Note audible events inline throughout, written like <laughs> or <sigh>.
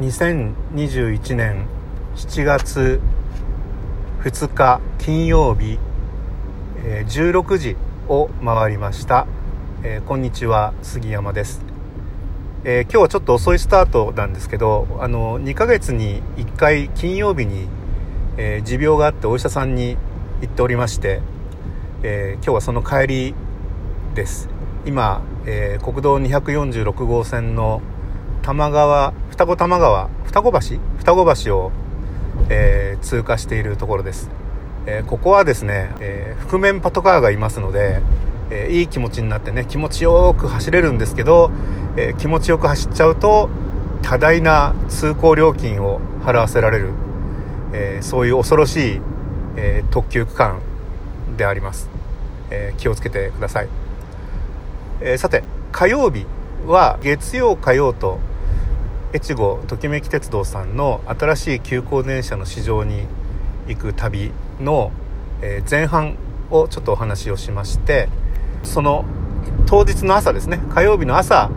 2021年7月2日金曜日、えー、16時を回りました、えー、こんにちは杉山です、えー、今日はちょっと遅いスタートなんですけどあの2ヶ月に1回金曜日に、え持病があってお医者さんに行っておりまして、え今日はその帰りです。今、え国道246号線の玉川、双子玉川、双子橋？双子橋を、えー、通過しているところです。えー、ここはですね、えー、覆面パトカーがいますので、えいい気持ちになってね、気持ちよく走れるんですけど、え気持ちよく走っちゃうと、多大な通行料金を払わせられる、えそういう恐ろしい、え特急区間であります。え気をつけてください。えさて、火曜日は月曜火曜と越後ときめき鉄道さんの新しい急行電車の市場に行く旅の、前半をちょっとお話をしましてその当日の朝ですね火曜日の朝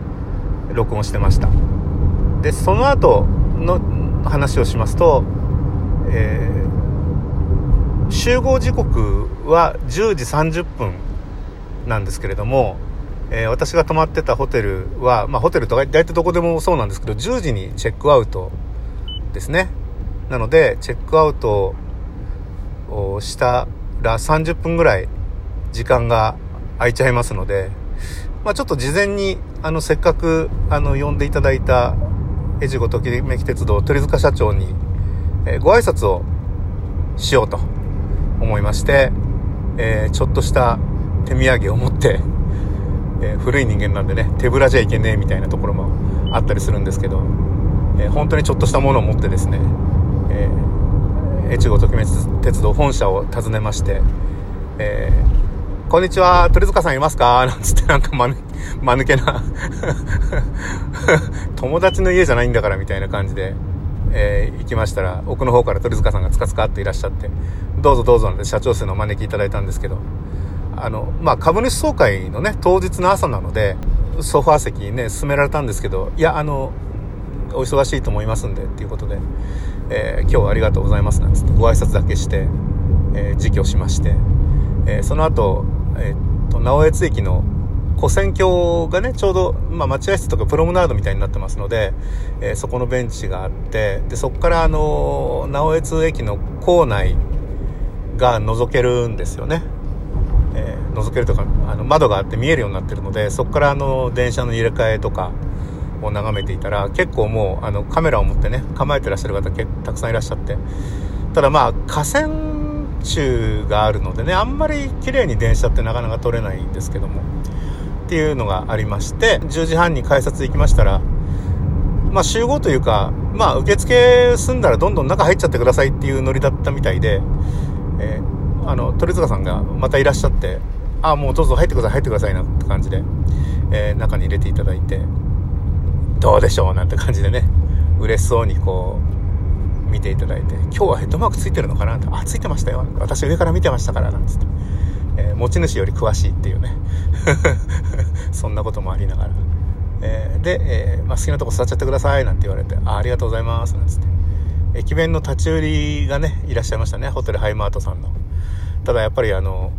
録音してました。でその後の話をしますと、えー、集合時刻は10時30分なんですけれどもえー、私が泊まってたホテルは、まあ、ホテルとか大体どこでもそうなんですけど、10時にチェックアウトですね。なので、チェックアウトをしたら30分ぐらい時間が空いちゃいますので、まあ、ちょっと事前に、あの、せっかく、あの、呼んでいただいた、越後ときめき鉄道鳥塚社長に、えー、ご挨拶をしようと思いまして、えー、ちょっとした手土産を持って、えー、古い人間なんでね手ぶらじゃいけねえみたいなところもあったりするんですけど、えー、本当にちょっとしたものを持ってですね、えー、越後ときめ鉄道本社を訪ねまして、えー、こんにちは、鳥塚さんいますか？なんつってなんかまぬ、間抜けな <laughs> 友達の家じゃないんだからみたいな感じで、えー、行きましたら、奥の方から鳥塚さんがつかつかっていらっしゃって、どうぞどうぞなんて社長室のお招きいただいたんですけど、あの、まあ、株主総会のね、当日の朝なので、ソファー席にね、進められたんですけど、いや、あの、お忙しいと思いますんで、っていうことで、えー、今日はありがとうございます、なんつってご挨拶だけして、えー、自供しまして、えー、その後、えー、っと、直江津駅の古戦橋がね、ちょうど、まあ、待合室とかプロムナードみたいになってますので、えー、そこのベンチがあって、で、そこからあの、直江津駅の構内が覗けるんですよね。覗けるとかあの窓があって見えるようになってるのでそこからあの電車の入れ替えとかを眺めていたら結構もうあのカメラを持ってね構えてらっしゃる方たくさんいらっしゃって。ただまあ河川中があるのでねあんまり綺麗に電車ってなかなか撮れないんですけどもっていうのがありまして10時半に改札行きましたらまあ集合というかまあ受付済んだらどんどん中入っちゃってくださいっていうノリだったみたいで、えーあの、鳥塚さんがまたいらっしゃって、あ、もうどうぞ入ってください、入ってくださいなって感じで、えー、中に入れていただいて、どうでしょうなんて感じでね、嬉しそうにこう、見ていただいて、今日はヘッドマークついてるのかなって、あ、ついてましたよ。私上から見てましたから、なんつって。えー、持ち主より詳しいっていうね。<laughs> そんなこともありながら。えー、で、えー、まあ、好きなとこ座っちゃってください、なんて言われて、あ、ありがとうございます、なんつって。駅弁の立ち売りがね、いらっしゃいましたね。ホテルハイマートさんの。ただやっぱりあの、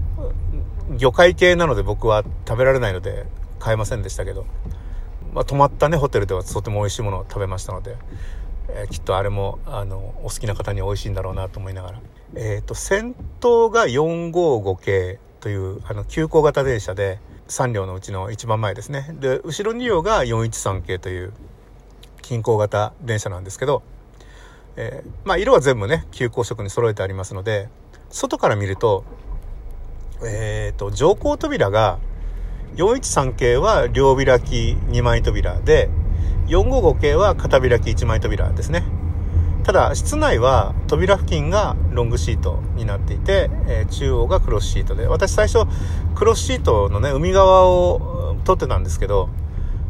魚介系なので僕は食べられないので買えませんでしたけど、まあ、泊まったね、ホテルではとても美味しいものを食べましたので、えー、きっとあれも、あの、お好きな方には美味しいんだろうなと思いながら。えっ、ー、と、先頭が455系という、あの、急行型電車で、3両のうちの一番前ですね。で、後ろ2両が413系という、近郊型電車なんですけど、えー、まあ、色は全部ね、急行色に揃えてありますので、外から見ると、えっ、ー、と、乗降扉が、413系は両開き2枚扉で、455系は片開き1枚扉ですね。ただ、室内は扉付近がロングシートになっていて、えー、中央がクロスシートで、私最初、クロスシートのね、海側を撮ってたんですけど、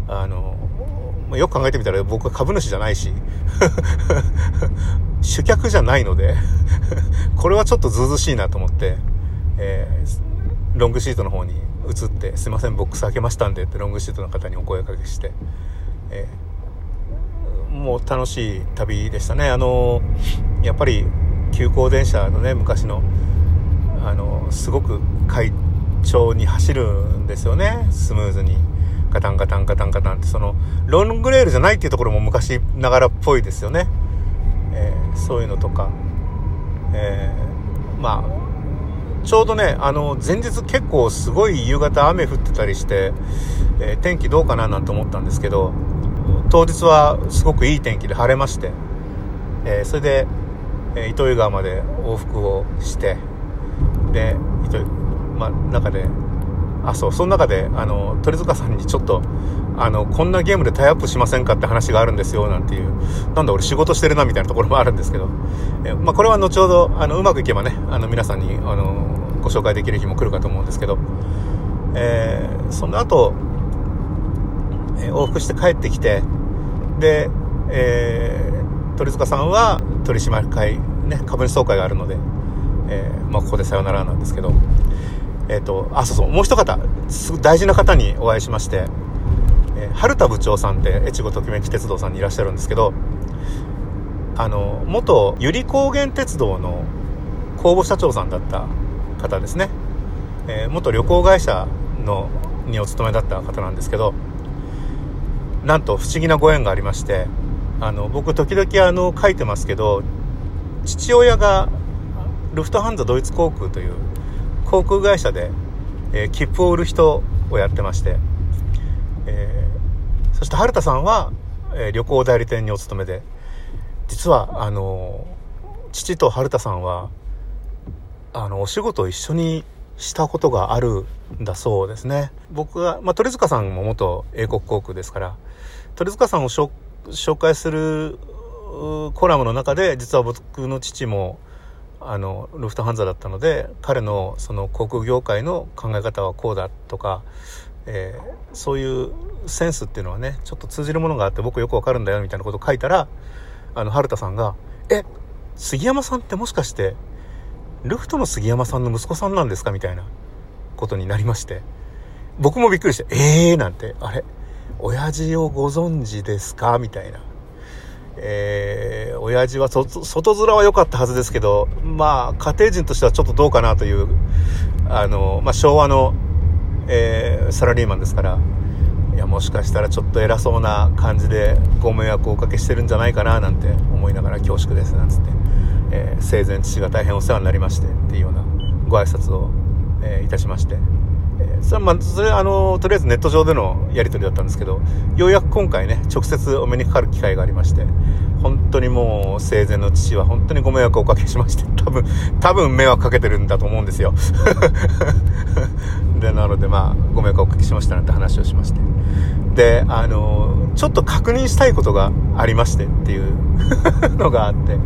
あの、よく考えてみたら僕は株主じゃないし、<laughs> 主客じゃないのでこれはちょっとずうずしいなと思って、えー、ロングシートの方に移って、すいません、ボックス開けましたんでってロングシートの方にお声かけして、えもう楽しい旅でしたね。あの、やっぱり急行電車のね、昔の、あの、すごく快調に走るんですよね。スムーズに。ガタンガタンガタンガタンって、その、ロングレールじゃないっていうところも昔ながらっぽいですよね。えー、そういうのとか。えー、まあ、ちょうどね、あの、前日結構すごい夕方雨降ってたりして、えー、天気どうかななんて思ったんですけど、当日はすごくいい天気で晴れまして、えー、それで、えー、糸魚川まで往復をして、で、糸まあ、中で、あ、そう、その中で、あの、鳥塚さんにちょっと、あの、こんなゲームでタイアップしませんかって話があるんですよ、なんていう、なんだ俺仕事してるなみたいなところもあるんですけど、えまあ、これは後ほど、あの、うまくいけばね、あの、皆さんに、あの、ご紹介できる日も来るかと思うんですけど、えー、その後、えー、往復して帰ってきて、で、えー、鳥塚さんは取締会、ね、株主総会があるので、えー、まあ、ここでさよならなんですけど、えっ、ー、と、あ、そうそう、もう一方、す大事な方にお会いしまして、えー、春田部長さんって越後ときめき鉄道さんにいらっしゃるんですけどあの元百合高原鉄道の公募社長さんだった方ですね、えー、元旅行会社のにお勤めだった方なんですけどなんと不思議なご縁がありましてあの僕時々あの書いてますけど父親がルフトハンザドイツ航空という航空会社で、えー、切符を売る人をやってましてえー、そして春田さんは、えー、旅行代理店にお勤めで実はあの父と春田さんはあのお仕事を一緒にしたことがあるんだそうですね。僕は、まあ、鳥塚さんも元英国航空ですから鳥塚さんを紹介するコラムの中で実は僕の父もあのルフトハンザだったので彼のその航空業界の考え方はこうだとかえー、そういうセンスっていうのはねちょっと通じるものがあって僕よくわかるんだよみたいなことを書いたらあの春田さんが「え杉山さんってもしかしてルフトの杉山さんの息子さんなんですか?」みたいなことになりまして僕もびっくりして「ええー」なんて「あれ親父をご存知ですか?」みたいな。えー、親父は外面は良かったはずですけど、まあ、家庭人としてはちょっとどうかなという、あの、まあ、昭和のえー、サラリーマンですからいやもしかしたらちょっと偉そうな感じでご迷惑をおかけしてるんじゃないかななんて思いながら恐縮ですなんつって、えー、生前父が大変お世話になりましてっていうようなご挨拶を、えー、いたしまして、それまあそれあのとりあえずネット上でのやり取りだったんですけどようやく今回ね直接お目にかかる機会がありまして本当にもう生前の父は本当にご迷惑をおかけしまして <laughs> 多分多分迷惑かけてるんだと思うんですよ。<laughs> でなのでまあご迷惑をおかけしましたなんて話をしまして。であのちょっと確認したいことがありましてっていう <laughs> のがあって。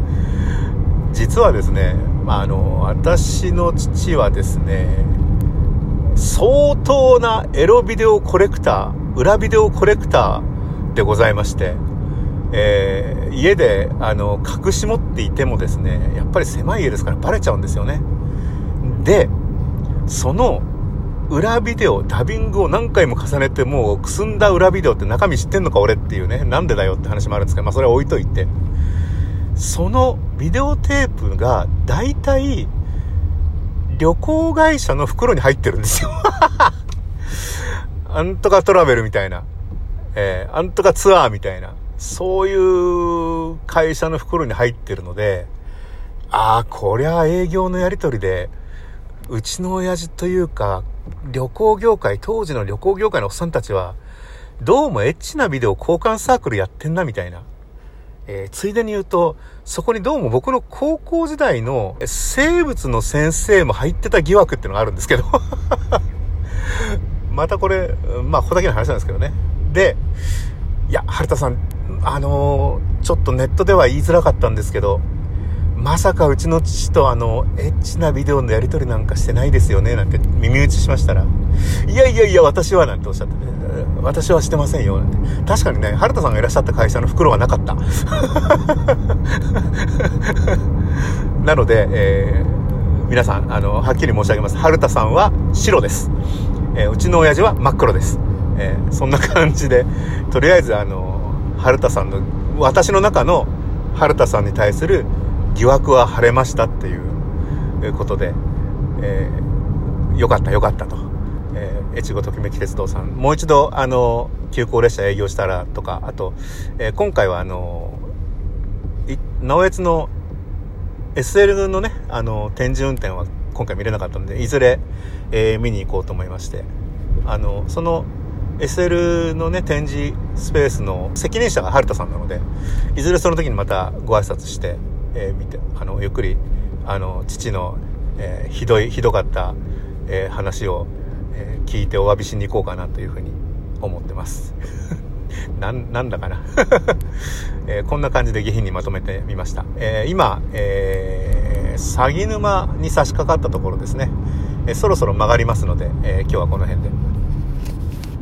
実はですね、まあ、あの私の父はですね相当なエロビデオコレクター裏ビデオコレクターでございましてえー、家で、あの、隠し持っていてもですね、やっぱり狭い家ですからバレちゃうんですよね。で、その、裏ビデオ、ダビングを何回も重ねて、もうくすんだ裏ビデオって中身知ってんのか俺っていうね、なんでだよって話もあるんですけど、まあそれは置いといて。そのビデオテープが大体、旅行会社の袋に入ってるんですよ。あんとかトラベルみたいな。えー、あんとかツアーみたいな。そういう会社の袋に入ってるので、ああ、こりゃ営業のやり取りで、うちの親父というか、旅行業界、当時の旅行業界のおっさんたちは、どうもエッチなビデオ交換サークルやってんな、みたいな。えー、ついでに言うと、そこにどうも僕の高校時代の生物の先生も入ってた疑惑っていうのがあるんですけど <laughs> またこれ、まあ、ここだけの話なんですけどね。で、いや、春田さん、あのー、ちょっとネットでは言いづらかったんですけど、まさかうちの父とあの、エッチなビデオのやり取りなんかしてないですよね、なんて耳打ちしましたら、いやいやいや、私は、なんておっしゃって、ね、私はしてませんよ、なんて。確かにね、春田さんがいらっしゃった会社の袋はなかった。<laughs> なので、えー、皆さん、あの、はっきり申し上げます。春田さんは白です。えー、うちの親父は真っ黒です。えー、そんな感じで、とりあえずあの、春田さんの私の中の春田さんに対する疑惑は晴れましたっていうことで、えー、よかったよかったと。越後ときめき鉄道さん、もう一度、あの、急行列車営業したらとか、あと、えー、今回はあの、直江津の SL のね、あの、展示運転は今回見れなかったので、いずれ、えー、見に行こうと思いまして、あの、その、SL のね、展示スペースの責任者が春田さんなので、いずれその時にまたご挨拶して、えー、見て、あの、ゆっくり、あの、父の、えー、ひどい、ひどかった、えー、話を、えー、聞いてお詫びしに行こうかなというふうに思ってます。<laughs> なん、なんだかな、<laughs> えー、こんな感じで下品にまとめてみました。えー、今、えー、鷺沼に差し掛かったところですね。えー、そろそろ曲がりますので、えー、今日はこの辺で。